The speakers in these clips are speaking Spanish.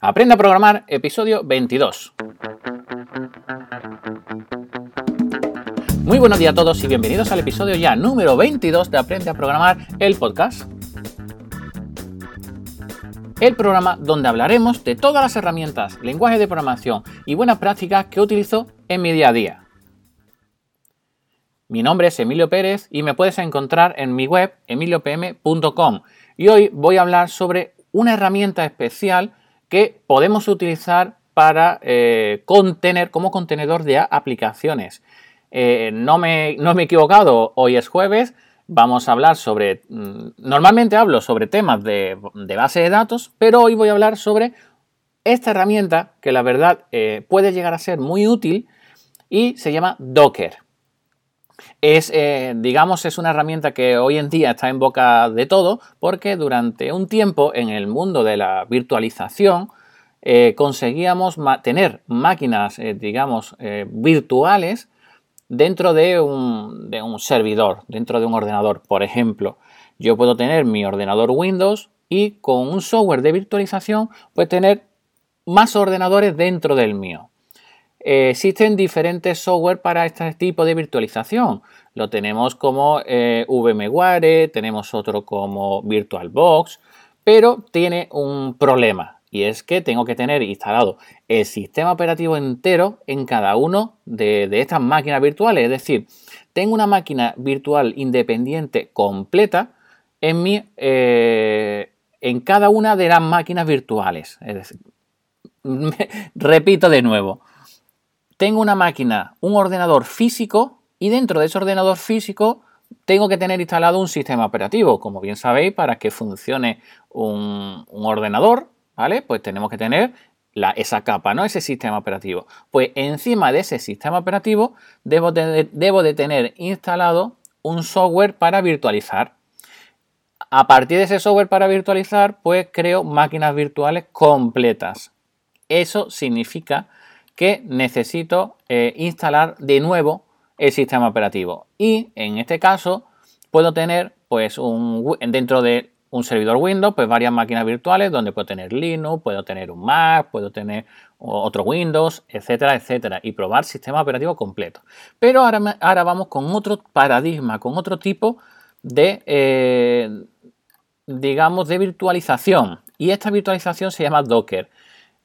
Aprende a programar, episodio 22. Muy buenos días a todos y bienvenidos al episodio ya número 22 de Aprende a programar, el podcast. El programa donde hablaremos de todas las herramientas, lenguajes de programación y buenas prácticas que utilizo en mi día a día. Mi nombre es Emilio Pérez y me puedes encontrar en mi web emiliopm.com y hoy voy a hablar sobre una herramienta especial que podemos utilizar para eh, contener como contenedor de aplicaciones. Eh, no, me, no, me, he equivocado, hoy es jueves, vamos a hablar sobre, mm, normalmente hablo sobre temas de, base de datos, pero hoy voy a hablar sobre esta herramienta que la verdad eh, puede llegar a ser muy útil y se llama Docker. Es, digamos, es una herramienta que hoy en día está en boca de todo porque durante un tiempo en el mundo de la virtualización eh, conseguíamos tener máquinas, eh, digamos, eh, virtuales dentro de un, de un servidor, dentro de un ordenador. Por ejemplo, yo puedo tener mi ordenador Windows y con un software de virtualización, pues tener más ordenadores dentro del mío. Existen diferentes software para este tipo de virtualización. Lo tenemos como VMware, tenemos otro como VirtualBox, pero tiene un problema y es que tengo que tener instalado el sistema operativo entero en cada uno de, estas máquinas virtuales. Es decir, tengo una máquina virtual independiente completa en, mi, eh, en cada una de las máquinas virtuales. Es decir, repito de nuevo, tengo una máquina, un ordenador físico y dentro de ese ordenador físico tengo que tener instalado un sistema operativo. Como bien sabéis, para que funcione un ordenador ¿vale? Pues tenemos que tener esa capa, ¿no? Ese sistema operativo. Pues encima de ese sistema operativo debo de, tener instalado un software para virtualizar. A partir de ese software para virtualizar, pues creo máquinas virtuales completas. Eso significa que necesito eh, instalar de nuevo el sistema operativo. Y en este caso puedo tener pues un, dentro de un servidor Windows, pues varias máquinas virtuales donde puedo tener Linux, puedo tener un Mac, puedo tener otro Windows, etcétera, etcétera, y probar sistema operativo completo. Pero ahora, ahora vamos con otro paradigma, con otro tipo de, eh, digamos, de virtualización. Y esta virtualización se llama Docker.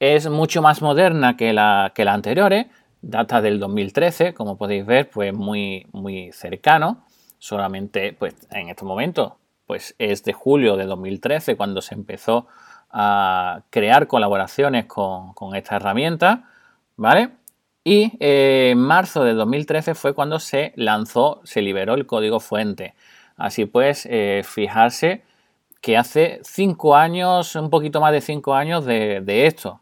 Es mucho más moderna que la, que la anteriores, data del 2013, como podéis ver, pues muy, muy cercano. Solamente, pues en estos momentos pues es de julio de 2013 cuando se empezó a crear colaboraciones con, esta herramienta, ¿vale? Y eh, en marzo de 2013 fue cuando se lanzó, se liberó el código fuente. Así pues, eh, fijarse que hace cinco años, un poquito más de cinco años de, esto,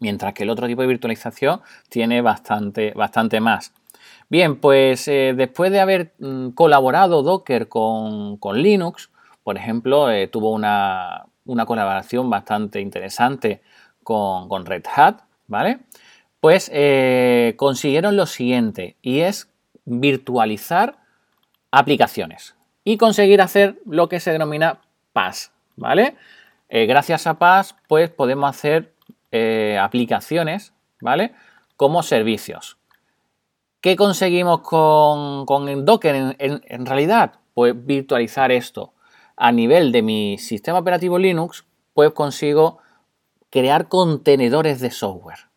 mientras que el otro tipo de virtualización tiene bastante, bastante más. Bien, pues eh, después de haber mm, colaborado Docker con, Linux, por ejemplo, eh, tuvo una, colaboración bastante interesante con, Red Hat, ¿vale? Pues eh, consiguieron lo siguiente, y es virtualizar aplicaciones y conseguir hacer lo que se denomina PaaS, ¿vale? gracias a PaaS, pues podemos hacer aplicaciones, ¿vale? Como servicios. ¿Qué conseguimos con, con Docker en, realidad? Pues virtualizar esto. A nivel de mi sistema operativo Linux, pues consigo crear contenedores de software.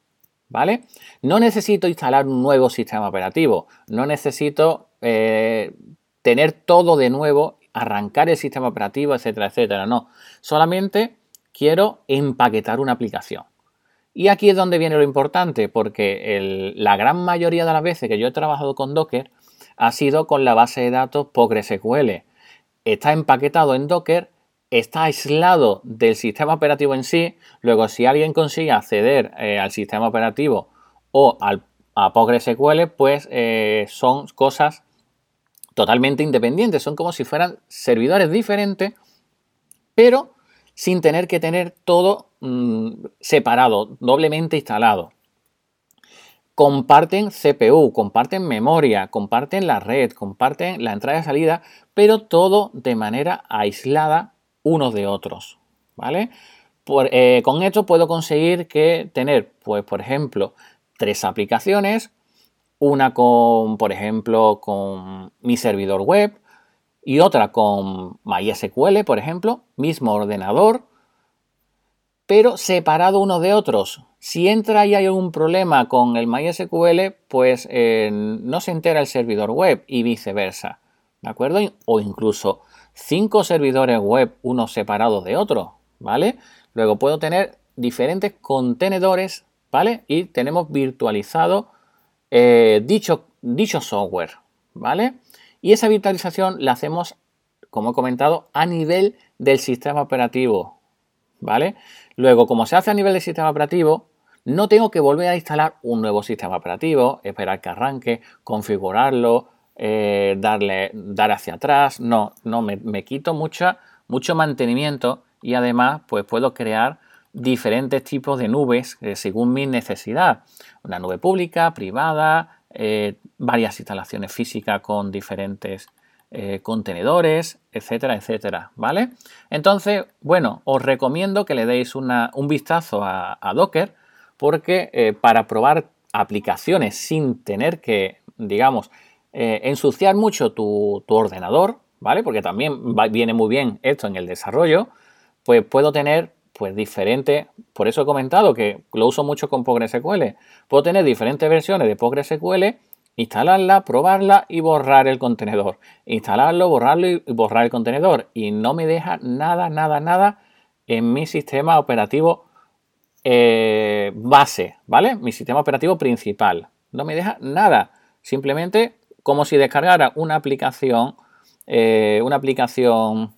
¿Vale? No necesito instalar un nuevo sistema operativo, no necesito eh, tener todo de nuevo, arrancar el sistema operativo, etcétera, etcétera. No, solamente quiero empaquetar una aplicación. Y aquí es donde viene lo importante, porque la gran mayoría de las veces que yo he trabajado con Docker ha sido con la base de datos PostgreSQL. Está empaquetado en Docker, está aislado del sistema operativo en sí. Luego, si alguien consigue acceder eh, al sistema operativo o al, a PostgreSQL, pues eh, son cosas totalmente independientes. Son como si fueran servidores diferentes, pero sin tener que tener todo mm, separado, doblemente instalado. Comparten CPU, comparten memoria, comparten la red, comparten la entrada y salida, pero todo de manera aislada unos de otros. ¿Vale? Eh, con esto puedo conseguir que tener, pues, por ejemplo, tres aplicaciones, una con, por ejemplo, con mi servidor web y otra con MySQL, por ejemplo, mismo ordenador, pero separado uno de otros. Si entra y hay algún problema con el MySQL, pues eh, no se entera el servidor web y viceversa. ¿De acuerdo? O incluso cinco servidores web, uno separado de otro, ¿vale? Luego puedo tener diferentes contenedores, ¿vale? Y tenemos virtualizado eh, dicho, dicho software, ¿vale? Y esa virtualización la hacemos, como he comentado, a nivel del sistema operativo, ¿vale? Luego, como se hace a nivel del sistema operativo, no tengo que volver a instalar un nuevo sistema operativo, esperar que arranque, configurarlo, eh, darle, dar hacia atrás. No, no, me, quito mucha, mucho mantenimiento y además pues puedo crear diferentes tipos de nubes eh, según mi necesidad. Una nube pública, privada, eh, varias instalaciones físicas con diferentes contenedores, etcétera, etcétera, ¿vale? Entonces, bueno, os recomiendo que le deis un vistazo a, Docker porque para probar aplicaciones sin tener que, digamos, eh, ensuciar mucho tu, ordenador, ¿vale? Porque también viene muy bien esto en el desarrollo, pues puedo tener pues diferentes, por eso he comentado que lo uso mucho con PostgreSQL, puedo tener diferentes versiones de PostgreSQL, instalarla, probarla y borrar el contenedor, instalarlo, borrarlo y borrar el contenedor. Y no me deja nada, nada, nada en mi sistema operativo eh, base, ¿vale? Mi sistema operativo principal, no me deja nada, simplemente como si descargara una aplicación, eh, una aplicación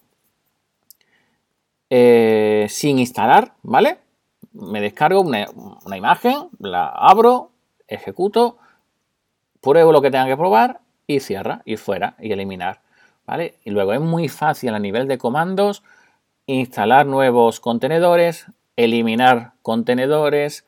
eh, sin instalar, ¿vale? Me descargo una, imagen, la abro, ejecuto, pruebo lo que tenga que probar y cierra y fuera y eliminar, ¿vale? Y luego es muy fácil a nivel de comandos instalar nuevos contenedores, eliminar contenedores,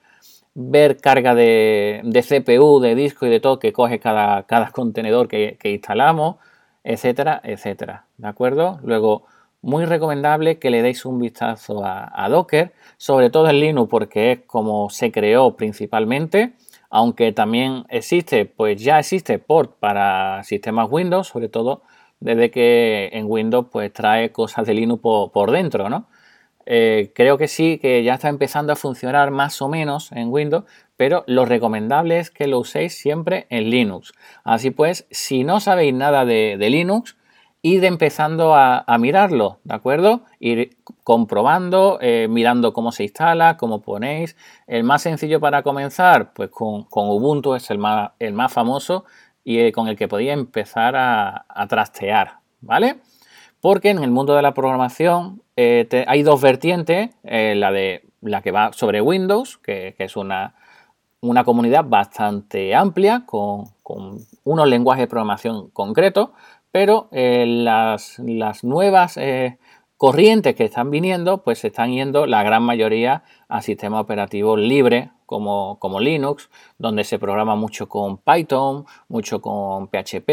ver carga de, CPU, de disco y de todo que coge cada, cada contenedor que, instalamos, etcétera, etcétera. ¿De acuerdo? Luego, muy recomendable que le deis un vistazo a, Docker, sobre todo en Linux porque es como se creó principalmente, aunque también existe, pues ya existe port para sistemas Windows, sobre todo desde que en Windows pues trae cosas de Linux por, dentro, ¿no? Eh, creo que sí, que ya está empezando a funcionar más o menos en Windows, pero lo recomendable es que lo uséis siempre en Linux. Así pues, si no sabéis nada de, Linux, id empezando a, mirarlo, ¿de acuerdo? Ir comprobando, eh, mirando cómo se instala, cómo ponéis. El más sencillo para comenzar, pues con, Ubuntu es el más, el más famoso y eh, con el que podéis empezar a, trastear, ¿vale? Porque en el mundo de la programación eh, hay dos vertientes, la, de, la que va sobre Windows, que, es una, una, comunidad bastante amplia, con, unos lenguajes de programación concretos, pero eh, las, nuevas corrientes que están viniendo, pues se están yendo la gran mayoría a sistemas operativos libres como, como Linux, donde se programa mucho con Python, mucho con PHP,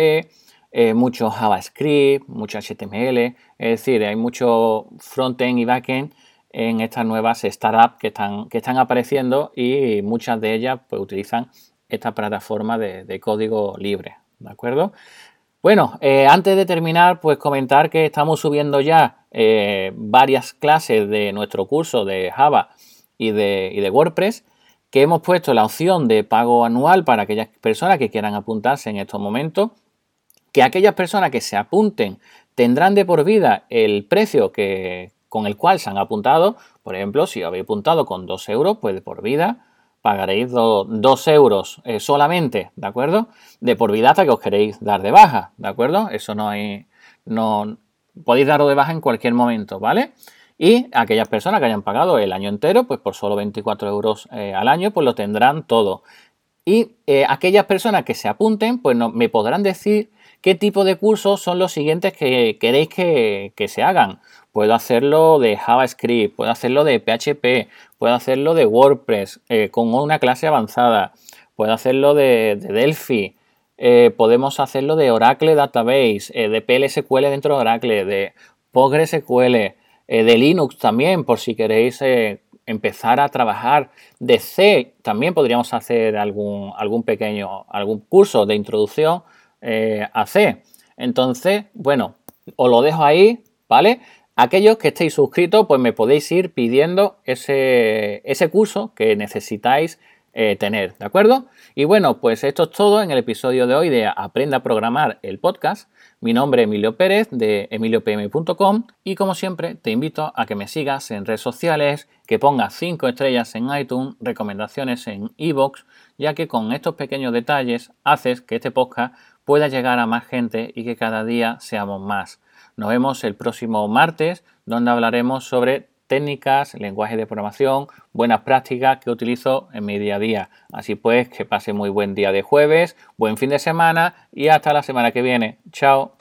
eh, mucho JavaScript, mucho HTML, es decir, hay mucho frontend y backend en estas nuevas startups que están, que están apareciendo y muchas de ellas pues, utilizan esta plataforma de, código libre, ¿de acuerdo? Bueno, eh, antes de terminar, pues comentar que estamos subiendo ya eh, varias clases de nuestro curso de Java y de, y de WordPress, que hemos puesto la opción de pago anual para aquellas personas que quieran apuntarse en estos momentos que aquellas personas que se apunten tendrán de por vida el precio que, con el cual se han apuntado. Por ejemplo, si habéis apuntado con 2 euros, pues de por vida pagaréis 2 euros eh, solamente, ¿de acuerdo? De por vida hasta que os queréis dar de baja, ¿de acuerdo? Eso no hay, no, podéis darlo de baja en cualquier momento, ¿vale? Y aquellas personas que hayan pagado el año entero, pues por solo 24 euros eh, al año, pues lo tendrán todo. Y eh, aquellas personas que se apunten, pues no, me podrán decir ¿Qué tipo de cursos son los siguientes que queréis que, se hagan? Puedo hacerlo de JavaScript, puedo hacerlo de PHP, puedo hacerlo de WordPress eh, con una clase avanzada, puedo hacerlo de, Delphi, eh, podemos hacerlo de Oracle Database, eh, de PLSQL dentro de Oracle, de PostgreSQL, de Linux también, por si queréis empezar a trabajar de C, también podríamos hacer algún, algún pequeño, algún curso de introducción a C. Entonces, bueno, os lo dejo ahí, ¿vale? Aquellos que estéis suscritos, pues me podéis ir pidiendo ese, curso que necesitáis eh, tener, ¿de acuerdo? Y bueno, pues esto es todo en el episodio de hoy de Aprenda a Programar el podcast. Mi nombre es Emilio Pérez de emiliopm.com y como siempre te invito a que me sigas en redes sociales, que pongas 5 estrellas en iTunes, recomendaciones en iVoox, ya que con estos pequeños detalles haces que este podcast pueda llegar a más gente y que cada día seamos más. Nos vemos el próximo martes donde hablaremos sobre técnicas, lenguaje de programación, buenas prácticas que utilizo en mi día a día. Así pues, que pase muy buen día de jueves, buen fin de semana y hasta la semana que viene. Chao.